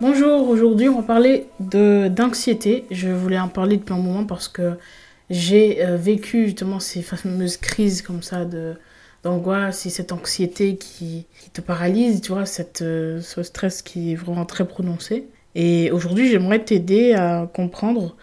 Bonjour, aujourd'hui on va parler d'anxiété. Je voulais en parler depuis un moment parce que j'ai euh, vécu justement ces fameuses crises comme ça d'angoisse et cette anxiété qui, te paralyse, tu vois, euh, ce stress qui est vraiment très prononcé. Et aujourd'hui j'aimerais t'aider à comprendre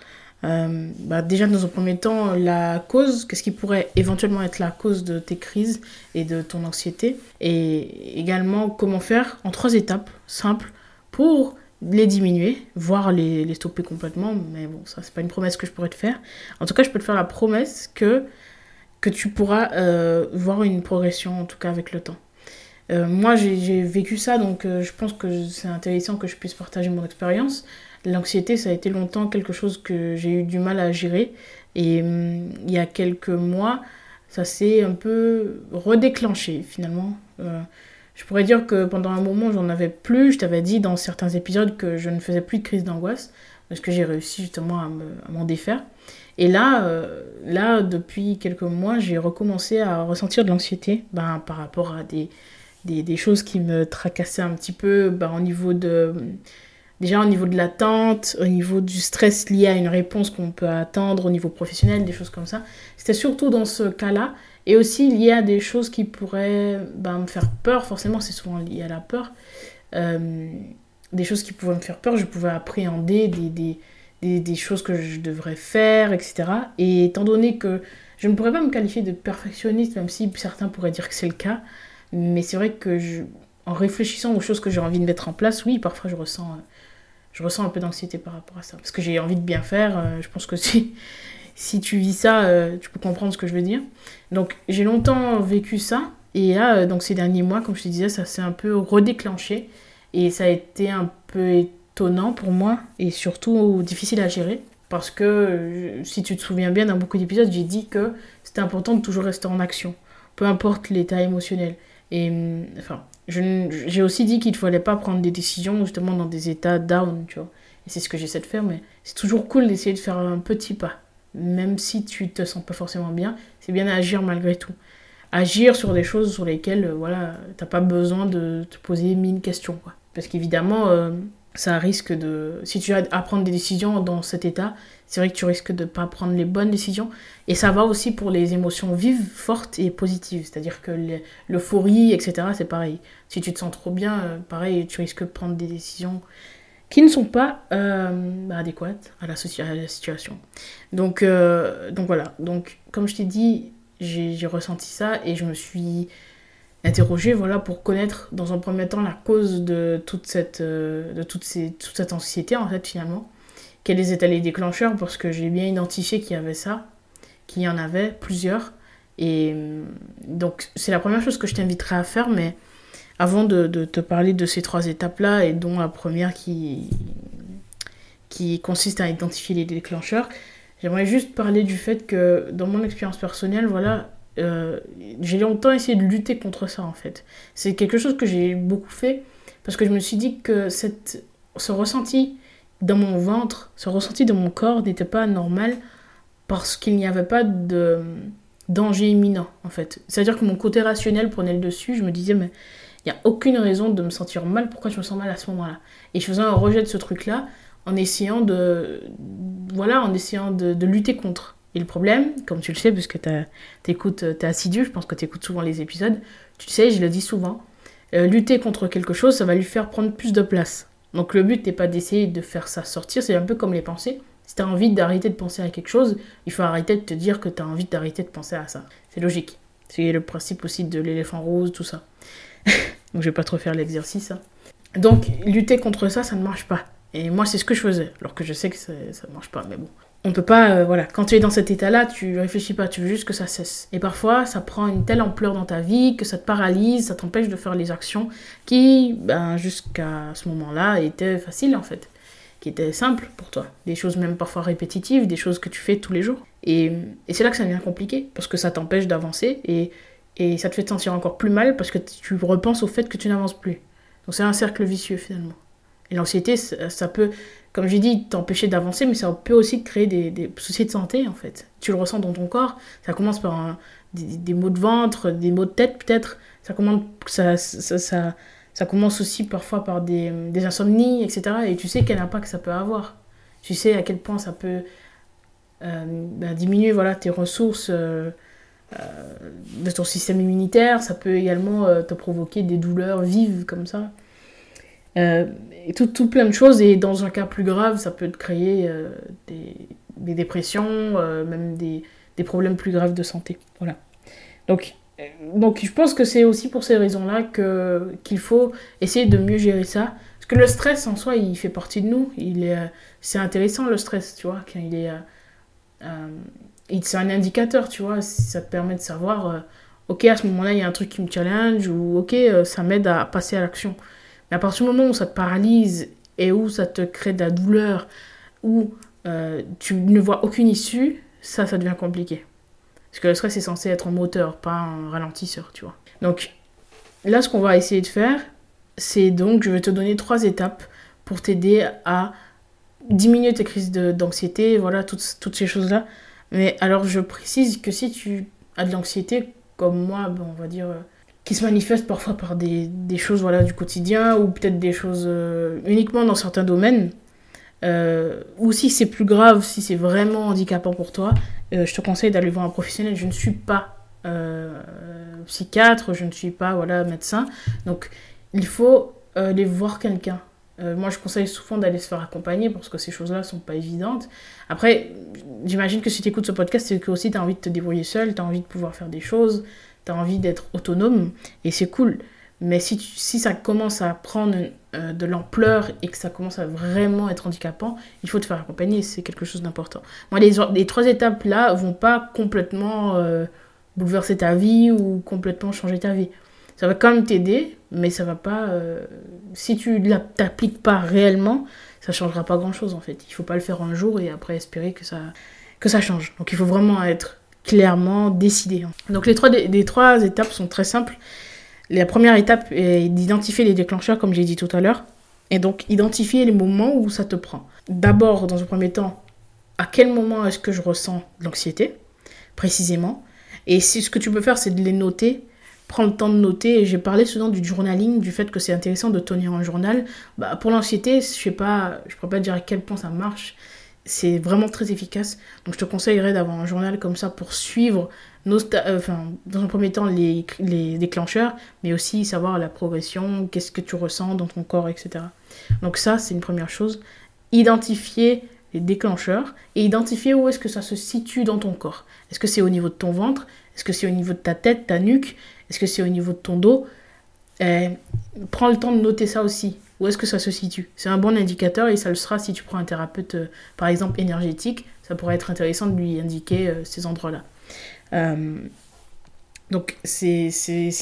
euh, bah déjà dans un premier temps la cause, qu'est-ce qui pourrait éventuellement être la cause de tes crises et de ton anxiété? Et également comment faire en trois étapes simples pour les diminuer, voire les, stopper complètement. Mais bon, ça, c'est pas une promesse que je pourrais te faire. En tout cas, je peux te faire la promesse que, que tu pourras euh, voir une progression, en tout cas avec le temps. Euh, moi, j'ai vécu ça, donc euh, je pense que c'est intéressant que je puisse partager mon expérience. L'anxiété, ça a été longtemps quelque chose que j'ai eu du mal à gérer. Et hum, il y a quelques mois, ça s'est un peu redéclenché finalement. Je pourrais dire que pendant un moment, j'en avais plus. Je t'avais dit dans certains épisodes que je ne faisais plus de crise d'angoisse parce que j'ai réussi justement à m'en défaire. Et là, euh, là, depuis quelques mois, j'ai recommencé à ressentir de l'anxiété ben, par rapport à des, des, des, choses qui me tracassaient un petit peu ben, au niveau de... Déjà au niveau de l'attente, au niveau du stress lié à une réponse qu'on peut attendre, au niveau professionnel, des choses comme ça. C'était surtout dans ce cas-là et aussi il y a des choses qui pourraient ben, me faire peur, forcément c'est souvent lié à la peur. Euh, des choses qui pouvaient me faire peur, je pouvais appréhender des, des, des, choses que je devrais faire, etc. Et étant donné que je ne pourrais pas me qualifier de perfectionniste, même si certains pourraient dire que c'est le cas, mais c'est vrai que en réfléchissant aux choses que j'ai envie de mettre en place, oui, parfois je ressens, je ressens un peu d'anxiété par rapport à ça. Parce que j'ai envie de bien faire, euh, je pense que si, si tu vis ça, euh, tu peux comprendre ce que je veux dire. Donc j'ai longtemps vécu ça. Et là, euh, donc ces derniers mois, comme je te disais, ça s'est un peu redéclenché. Et ça a été un peu étonnant pour moi et surtout difficile à gérer. Parce que, euh, si tu te souviens bien, dans beaucoup d'épisodes, j'ai dit que c'était important de toujours rester en action. Peu importe l'état émotionnel. Et hum, enfin, j'ai aussi dit qu'il ne fallait pas prendre des décisions justement dans des états down, tu vois. Et c'est ce que j'essaie de faire, mais c'est toujours cool d'essayer de faire un petit pas même si tu te sens pas forcément bien, c'est bien d'agir malgré tout. Agir sur des choses sur lesquelles, euh, voilà, t'as pas besoin de te poser mille questions, quoi. Parce qu'évidemment, euh, ça risque de... Si tu as à prendre des décisions dans cet état, c'est vrai que tu risques de pas prendre les bonnes décisions. Et ça va aussi pour les émotions vives, fortes et positives. C'est-à-dire que l'euphorie, etc., c'est pareil. Si tu te sens trop bien, euh, pareil, tu risques de prendre des décisions qui ne sont pas euh, adéquates à la, situation. Donc, euh, donc voilà, donc comme je t'ai dit, j'ai ressenti ça et je me suis interrogée voilà, pour connaître dans un premier temps la cause de toute cette, euh, de toute, ces, toute cette anxiété en fait finalement. Quels étaient les déclencheurs parce que j'ai bien identifié qu'il y avait ça, qu'il y en avait plusieurs. Et donc c'est la première chose que je t'inviterai à faire, mais avant de, te parler de ces trois étapes-là, et dont la première qui, consiste à identifier les déclencheurs, j'aimerais juste parler du fait que dans mon expérience personnelle, voilà, euh, j'ai longtemps essayé de lutter contre ça en fait. C'est quelque chose que j'ai beaucoup fait parce que je me suis dit que ce ressenti dans mon ventre, ce ressenti dans mon corps n'était pas normal parce qu'il n'y avait pas de danger imminent en fait. C'est-à-dire que mon côté rationnel prenait le dessus, je me disais mais il n'y a aucune raison de me sentir mal. Pourquoi je me sens mal à ce moment-là? Et je faisais un rejet de ce truc-là en essayant de, voilà, en essayant de, lutter contre. Et le problème, comme tu le sais, puisque tu es assidu, je pense que tu écoutes souvent les épisodes, tu sais, je le dis souvent, euh, lutter contre quelque chose, ça va lui faire prendre plus de place. Donc le but n'est pas d'essayer de faire ça sortir, c'est un peu comme les pensées. Si tu as envie d'arrêter de penser à quelque chose, il faut arrêter de te dire que tu as envie d'arrêter de penser à ça. C'est logique. C'est le principe aussi de l'éléphant rose, tout ça. Donc je vais pas trop faire l'exercice. Hein. Donc lutter contre ça, ça ne marche pas. Et moi, c'est ce que je faisais, alors que je sais que ça ne marche pas, mais bon. on peut pas, euh, voilà, quand tu es dans cet état-là, tu réfléchis pas, tu veux juste que ça cesse. Et parfois, ça prend une telle ampleur dans ta vie que ça te paralyse, ça t'empêche de faire les actions qui, ben, jusqu'à ce moment-là, étaient faciles en fait, qui étaient simples pour toi. Des choses même parfois répétitives, des choses que tu fais tous les jours. Et, et c'est là que ça devient compliqué, parce que ça t'empêche d'avancer et, et ça te fait te sentir encore plus mal parce que tu repenses au fait que tu n'avances plus. Donc c'est un cercle vicieux finalement. Et l'anxiété, ça, peut, comme j'ai dit, t'empêcher d'avancer, mais ça peut aussi te créer des, des, soucis de santé, en fait. Tu le ressens dans ton corps. Ça commence par des, des, maux de ventre, des maux de tête, peut-être. Ça, commence, ça, ça, ça, commence aussi parfois par des, des insomnies, etc. Et tu sais quel impact ça peut avoir. Tu sais à quel point ça peut euh, bah, diminuer voilà, tes ressources euh, de ton système immunitaire. Ça peut également te provoquer des douleurs vives comme ça. Euh, et tout, plein de choses. Et dans un cas plus grave, ça peut te créer euh, des, dépressions, euh, même des, problèmes plus graves de santé. Voilà. Donc, donc je pense que c'est aussi pour ces raisons-là qu'il faut essayer de mieux gérer ça. Parce que le stress en soi, il fait partie de nous. Est, c'est intéressant le stress, tu vois. Quand est, c'est un indicateur, tu vois. Ça te permet de savoir, ok, à ce moment-là, il y a un truc qui me challenge, ou ok, ça m'aide à passer à l'action. Mais à partir du moment où ça te paralyse et où ça te crée de la douleur, où euh, tu ne vois aucune issue, ça, ça devient compliqué. Parce que le stress est censé être un moteur, pas un ralentisseur, tu vois. Donc là, ce qu'on va essayer de faire, c'est donc, je vais te donner trois étapes pour t'aider à diminuer tes crises d'anxiété, voilà, toutes, toutes ces choses-là. Mais alors, je précise que si tu as de l'anxiété, comme moi, bon, on va dire euh, qui se manifestent parfois par des, des choses voilà, du quotidien ou peut-être des choses euh, uniquement dans certains domaines. Euh, ou si c'est plus grave, si c'est vraiment handicapant pour toi, je te conseille d'aller voir un professionnel. Je ne suis pas psychiatre, je ne suis pas voilà, médecin. Donc il faut aller voir quelqu'un. Moi, je conseille souvent d'aller se faire accompagner parce que ces choses-là ne sont pas évidentes. Après, j'imagine que si tu écoutes ce podcast, c'est que aussi tu as envie de te débrouiller seul, tu as envie de pouvoir faire des choses, tu as envie d'être autonome et c'est cool. Mais si, si ça commence à prendre euh, de l'ampleur et que ça commence à vraiment être handicapant, il faut te faire accompagner, c'est quelque chose d'important. Moi, les, trois étapes-là vont pas complètement euh, bouleverser ta vie ou complètement changer ta vie. Ça va quand même t'aider, mais ça va pas... Euh, si tu ne t'appliques pas réellement, ça changera pas grand-chose en fait. Il faut pas le faire un jour et après espérer que ça, que ça change. Donc il faut vraiment être clairement décidé. Hein. Donc les trois, les trois étapes sont très simples. La première étape est d'identifier les déclencheurs, comme j'ai dit tout à l'heure, et donc identifier les moments où ça te prend. D'abord, dans un premier temps, à quel moment est-ce que je ressens l'anxiété, précisément? Et ce que tu peux faire, c'est de les noter, prendre le temps de noter. J'ai parlé souvent du journaling, du fait que c'est intéressant de tenir un journal. Bah, pour l'anxiété, je sais pas, je pourrais pas dire à quel point ça marche c'est vraiment très efficace. Donc je te conseillerais d'avoir un journal comme ça pour suivre nos euh, dans un premier temps les, les, déclencheurs, mais aussi savoir la progression, qu'est-ce que tu ressens dans ton corps, etc. Donc ça, c'est une première chose. Identifier les déclencheurs et identifier où est-ce que ça se situe dans ton corps. Est-ce que c'est au niveau de ton ventre? Est-ce que c'est au niveau de ta tête, ta nuque? Est-ce que c'est au niveau de ton dos? Eh, Prends le temps de noter ça aussi. Où est-ce que ça se situe? C'est un bon indicateur et ça le sera si tu prends un thérapeute, euh, par exemple, énergétique. Ça pourrait être intéressant de lui indiquer euh, ces endroits-là. Euh, donc c'est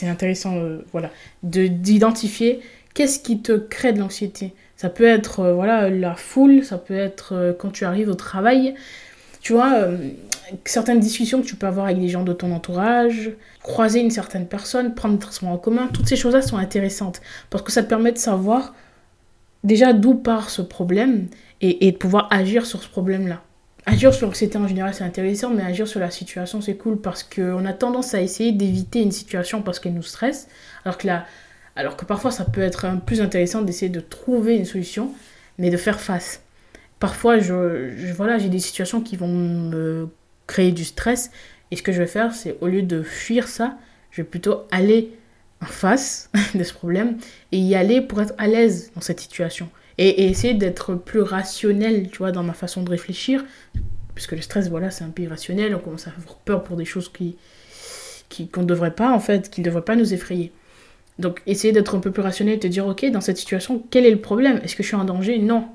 intéressant voilà, d'identifier qu'est-ce qui te crée de l'anxiété. Ça peut être voilà, la foule, ça peut être quand tu arrives au travail. Tu vois, certaines discussions que tu peux avoir avec des gens de ton entourage, croiser une certaine personne, prendre des transports en commun, toutes ces choses-là sont intéressantes parce que ça te permet de savoir déjà d'où part ce problème et, de pouvoir agir sur ce problème-là. Agir sur l'anxiété en général, c'est intéressant, mais agir sur la situation, c'est cool parce qu'on a tendance à essayer d'éviter une situation parce qu'elle nous stresse, alors que parfois ça peut être plus intéressant d'essayer de trouver une solution, mais de faire face. Parfois, je, voilà, j'ai des situations qui vont me créer du stress, et ce que je vais faire, c'est au lieu de fuir ça, je vais plutôt aller en face de ce problème et y aller pour être à l'aise dans cette situation. Et, essayer d'être plus rationnel, tu vois, dans ma façon de réfléchir. Puisque le stress, voilà, c'est un peu irrationnel. On commence à avoir peur pour des choses qui qu'on ne devrait pas, en fait, qui ne devraient pas nous effrayer. Donc, essayer d'être un peu plus rationnel et te dire, ok, dans cette situation, quel est le problème? Est-ce que je suis en danger? Non.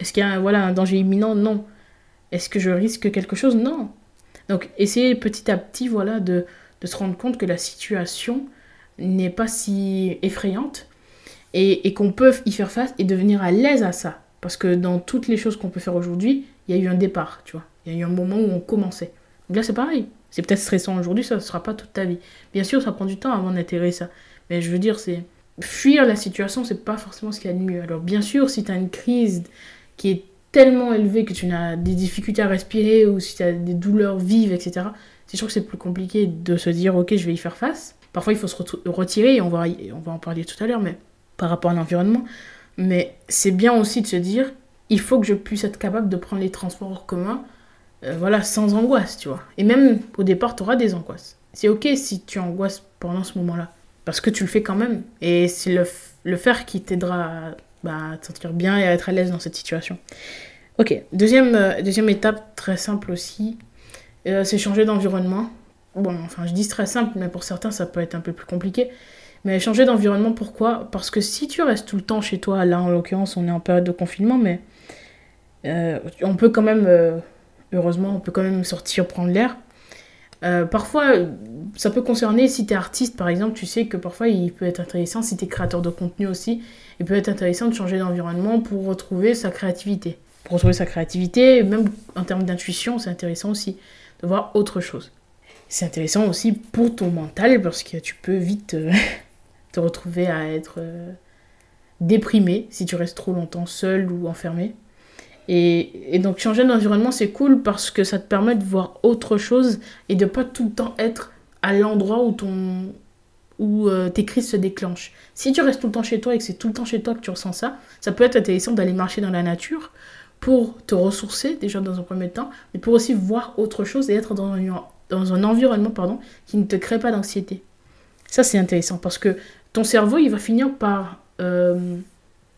Est-ce qu'il y a voilà, un danger imminent? Non. Est-ce que je risque quelque chose? Non. Donc, essayer petit à petit, voilà, de, de se rendre compte que la situation n'est pas si effrayante et, et qu'on peut y faire face et devenir à l'aise à ça. Parce que dans toutes les choses qu'on peut faire aujourd'hui, il y a eu un départ, tu vois. Il y a eu un moment où on commençait. Donc là, c'est pareil. C'est peut-être stressant aujourd'hui, ça ne sera pas toute ta vie. Bien sûr, ça prend du temps avant d'intégrer ça. Mais je veux dire, c'est fuir la situation, c'est pas forcément ce qu'il y a de mieux. Alors bien sûr, si tu as une crise qui est tellement élevée que tu as des difficultés à respirer ou si tu as des douleurs vives, etc., c'est sûr que c'est plus compliqué de se dire, ok, je vais y faire face. Parfois, il faut se retirer, et on va, on va en parler tout à l'heure, mais par rapport à l'environnement. Mais c'est bien aussi de se dire, il faut que je puisse être capable de prendre les transports en commun, euh, voilà, sans angoisse, tu vois. Et même au départ, tu auras des angoisses. C'est ok si tu angoisses pendant ce moment-là, parce que tu le fais quand même. Et c'est le, le faire qui t'aidera bah, te sentir bien et à être à l'aise dans cette situation. Ok, deuxième, euh, deuxième étape très simple aussi, euh, c'est changer d'environnement. Bon, enfin, je dis très simple, mais pour certains, ça peut être un peu plus compliqué. Mais changer d'environnement, pourquoi? Parce que si tu restes tout le temps chez toi, là en l'occurrence, on est en période de confinement, mais euh, on peut quand même, heureusement, on peut quand même sortir, prendre l'air. parfois, ça peut concerner si tu es artiste, par exemple, tu sais que parfois il peut être intéressant, si tu es créateur de contenu aussi, il peut être intéressant de changer d'environnement pour retrouver sa créativité pour retrouver sa créativité, même en termes d'intuition, c'est intéressant aussi de voir autre chose. C'est intéressant aussi pour ton mental parce que tu peux vite euh, te retrouver à être euh, déprimé si tu restes trop longtemps seul ou enfermé. Et, donc changer d'environnement, c'est cool parce que ça te permet de voir autre chose et de pas tout le temps être à l'endroit où ton où euh, tes crises se déclenchent. Si tu restes tout le temps chez toi et que c'est tout le temps chez toi que tu ressens ça, ça peut être intéressant d'aller marcher dans la nature pour te ressourcer déjà dans un premier temps, mais pour aussi voir autre chose et être dans un, dans un environnement pardon, qui ne te crée pas d'anxiété. Ça c'est intéressant parce que ton cerveau il va finir par, euh,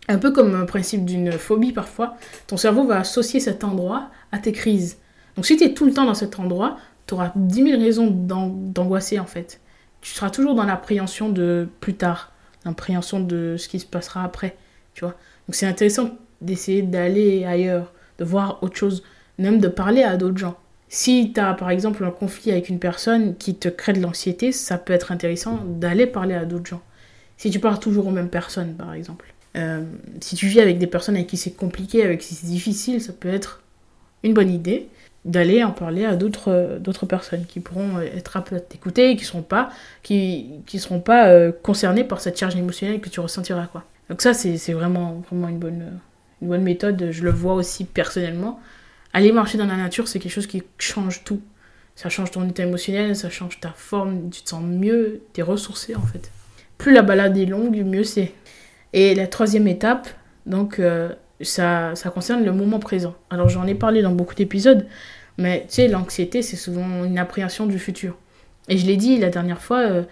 un peu comme un principe d'une phobie parfois, ton cerveau va associer cet endroit à tes crises. Donc si tu es tout le temps dans cet endroit, tu auras 10 000 raisons d'angoisser en fait. Tu seras toujours dans l'appréhension de plus tard, l'appréhension de ce qui se passera après, tu vois. Donc c'est intéressant d'essayer d'aller ailleurs, de voir autre chose, même de parler à d'autres gens. Si tu as par exemple un conflit avec une personne qui te crée de l'anxiété, ça peut être intéressant d'aller parler à d'autres gens. Si tu parles toujours aux mêmes personnes, par exemple. Euh, si tu vis avec des personnes avec qui c'est compliqué, avec qui c'est difficile, ça peut être une bonne idée d'aller en parler à d'autres d'autres personnes qui pourront être aptes à t'écouter et qui seront pas qui qui seront pas euh, concernés par cette charge émotionnelle que tu ressentiras quoi. Donc ça c'est vraiment vraiment une bonne une bonne méthode, je le vois aussi personnellement. Aller marcher dans la nature, c'est quelque chose qui change tout. Ça change ton état émotionnel, ça change ta forme, tu te sens mieux, tu es ressourcé en fait. Plus la balade est longue, mieux c'est. Et la troisième étape, donc euh, ça, ça concerne le moment présent. Alors j'en ai parlé dans beaucoup d'épisodes, mais tu sais, l'anxiété, c'est souvent une appréhension du futur. Et je l'ai dit la dernière fois, euh,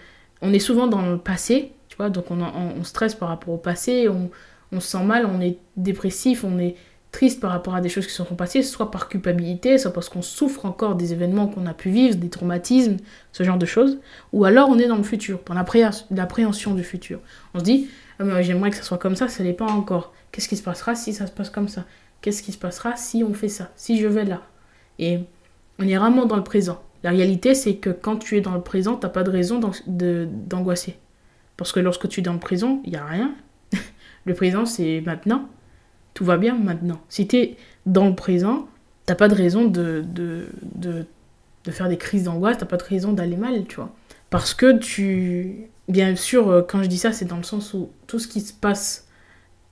on est souvent dans le passé, tu vois, donc on, on, stresse par rapport au passé, on, on se sent mal, on est dépressif, on est triste par rapport à des choses qui se sont passées, soit par culpabilité, soit parce qu'on souffre encore des événements qu'on a pu vivre, des traumatismes, ce genre de choses, ou alors on est dans le futur, dans l'appréhension du futur. On se dit, ah, j'aimerais que ça soit comme ça, ça n'est pas encore. Qu'est-ce qui se passera si ça se passe comme ça? Qu'est-ce qui se passera si on fait ça? Si je vais là? Et on est vraiment dans le présent. La réalité, c'est que quand tu es dans le présent, tu n'as pas de raison d'angoisser. Parce que lorsque tu es dans le présent, il n'y a rien, le présent, c'est maintenant. Tout va bien maintenant. Si tu es dans le présent, t'as pas de raison de, de faire des crises d'angoisse, t'as pas de raison d'aller mal, tu vois. Parce que tu... Bien sûr, euh, quand je dis ça, c'est dans le sens où tout ce qui se passe,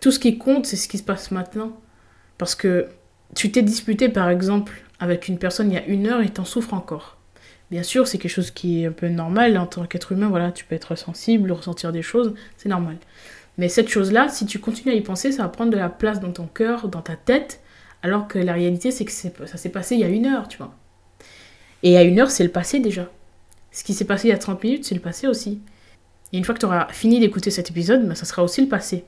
tout ce qui compte, c'est ce qui se passe maintenant. Parce que tu t'es disputé, par exemple, avec une personne il y a une heure et t'en souffres encore. Bien sûr, c'est quelque chose qui est un peu normal en tant qu'être humain, voilà, tu peux être sensible, ressentir des choses, c'est normal. Mais cette chose-là, si tu continues à y penser, ça va prendre de la place dans ton cœur, dans ta tête, alors que la réalité, c'est que ça s'est passé il y a une heure, tu vois. Et à une heure, c'est le passé déjà. Ce qui s'est passé il y a 30 minutes, c'est le passé aussi. Et une fois que tu auras fini d'écouter cet épisode, ben, ça sera aussi le passé.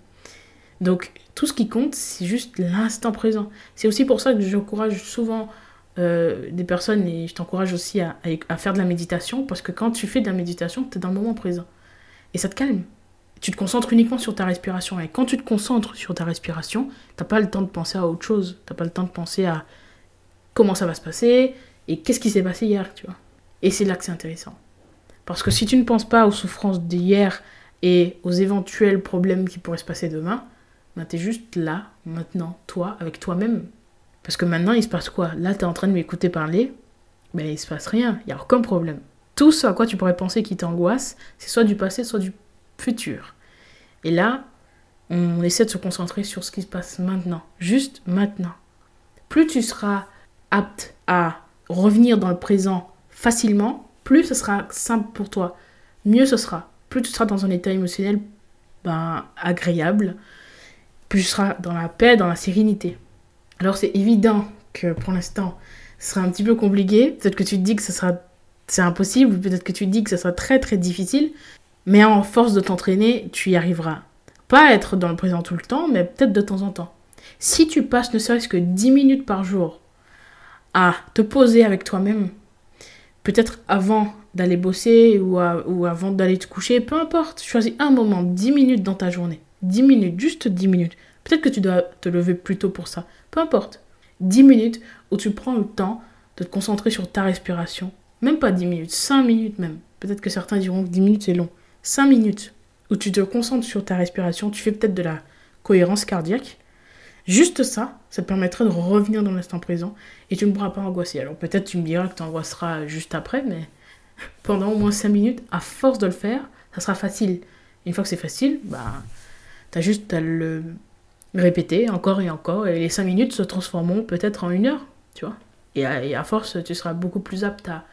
Donc, tout ce qui compte, c'est juste l'instant présent. C'est aussi pour ça que j'encourage souvent euh, des personnes, et je t'encourage aussi à, faire de la méditation, parce que quand tu fais de la méditation, tu es dans le moment présent. Et ça te calme tu te concentres uniquement sur ta respiration. Et quand tu te concentres sur ta respiration, t'as pas le temps de penser à autre chose. T'as pas le temps de penser à comment ça va se passer et qu'est-ce qui s'est passé hier, tu vois. Et c'est là que c'est intéressant. Parce que si tu ne penses pas aux souffrances d'hier et aux éventuels problèmes qui pourraient se passer demain, ben tu es juste là, maintenant, toi, avec toi-même. Parce que maintenant, il se passe quoi? Là, tu es en train de m'écouter parler, ben il se passe rien, il n'y a aucun problème. Tout ce à quoi tu pourrais penser qui t'angoisse, c'est soit du passé, soit du futur. Et là, on essaie de se concentrer sur ce qui se passe maintenant, juste maintenant. Plus tu seras apte à revenir dans le présent facilement, plus ce sera simple pour toi, mieux ce sera. Plus tu seras dans un état émotionnel ben, agréable, plus tu seras dans la paix, dans la sérénité. Alors c'est évident que pour l'instant, ce sera un petit peu compliqué. Peut-être que tu te dis que ce sera c'est impossible, peut-être que tu te dis que ce sera très très difficile, mais en force de t'entraîner, tu y arriveras. Pas être dans le présent tout le temps, mais peut-être de temps en temps. Si tu passes ne serait-ce que 10 minutes par jour à te poser avec toi-même, peut-être avant d'aller bosser ou, ou avant d'aller te coucher, peu importe, choisis un moment, 10 minutes dans ta journée. 10 minutes, juste 10 minutes. Peut-être que tu dois te lever plus tôt pour ça. Peu importe. 10 minutes où tu prends le temps de te concentrer sur ta respiration. Même pas 10 minutes, 5 minutes même. Peut-être que certains diront que 10 minutes c'est long. 5 minutes où tu te concentres sur ta respiration, tu fais peut-être de la cohérence cardiaque. Juste ça, ça te permettrait de revenir dans l'instant présent et tu ne pourras pas angoisser. Alors peut-être tu me diras que tu angoisseras juste après, mais pendant au moins 5 minutes, à force de le faire, ça sera facile. Une fois que c'est facile, bah, tu as juste le répéter encore et encore et les 5 minutes se transformeront peut-être en une heure, tu vois. Et à, et à, force, tu seras beaucoup plus apte à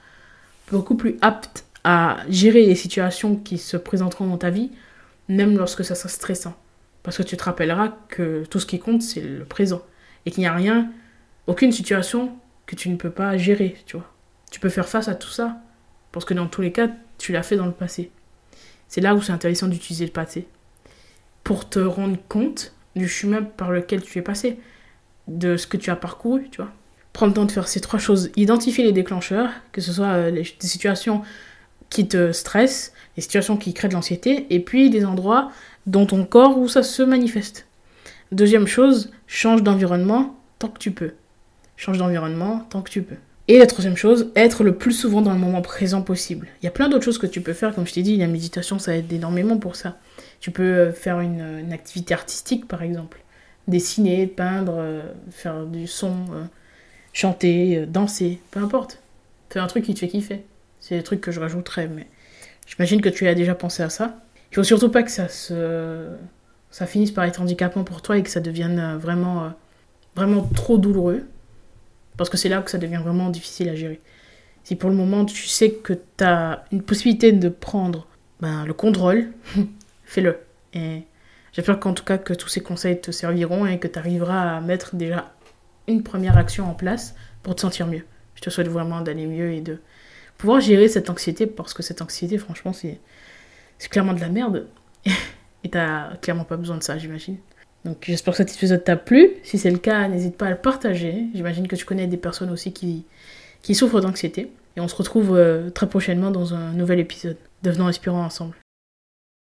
beaucoup plus apte à gérer les situations qui se présenteront dans ta vie, même lorsque ça sera stressant. Parce que tu te rappelleras que tout ce qui compte, c'est le présent. Et qu'il n'y a rien, aucune situation que tu ne peux pas gérer, tu vois. Tu peux faire face à tout ça. Parce que dans tous les cas, tu l'as fait dans le passé. C'est là où c'est intéressant d'utiliser le passé. Pour te rendre compte du chemin par lequel tu es passé. De ce que tu as parcouru, tu vois. Prends le temps de faire ces trois choses. Identifier les déclencheurs, que ce soit euh, des situations qui te stressent, les situations qui créent de l'anxiété, et puis des endroits dans ton corps où ça se manifeste. Deuxième chose, change d'environnement tant que tu peux. Change d'environnement tant que tu peux. Et la troisième chose, être le plus souvent dans le moment présent possible. Il y a plein d'autres choses que tu peux faire, comme je t'ai dit, la méditation, ça aide énormément pour ça. Tu peux euh, faire une, une activité artistique, par exemple. Dessiner, peindre, euh, faire du son, euh, chanter, danser, peu importe. Fais un truc qui te fait kiffer. C'est des trucs que je rajouterais, mais j'imagine que tu as déjà pensé à ça. Il faut surtout pas que ça se ça finisse par être handicapant pour toi et que ça devienne euh, vraiment euh, vraiment trop douloureux parce que c'est là que ça devient vraiment difficile à gérer. Si pour le moment tu sais que tu as une possibilité de prendre ben, le contrôle, fais-le. Et j'espère qu'en tout cas que tous ces conseils te serviront et que tu arriveras à mettre déjà une première action en place pour te sentir mieux. Je te souhaite vraiment d'aller mieux et de pouvoir gérer cette anxiété parce que cette anxiété, franchement, c'est clairement de la merde. Et t'as clairement pas besoin de ça, j'imagine. Donc j'espère que cet épisode t'a plu. Si c'est le cas, n'hésite pas à le partager. J'imagine que tu connais des personnes aussi qui, qui souffrent d'anxiété. Et on se retrouve euh, très prochainement dans un nouvel épisode. Devenons inspirants ensemble.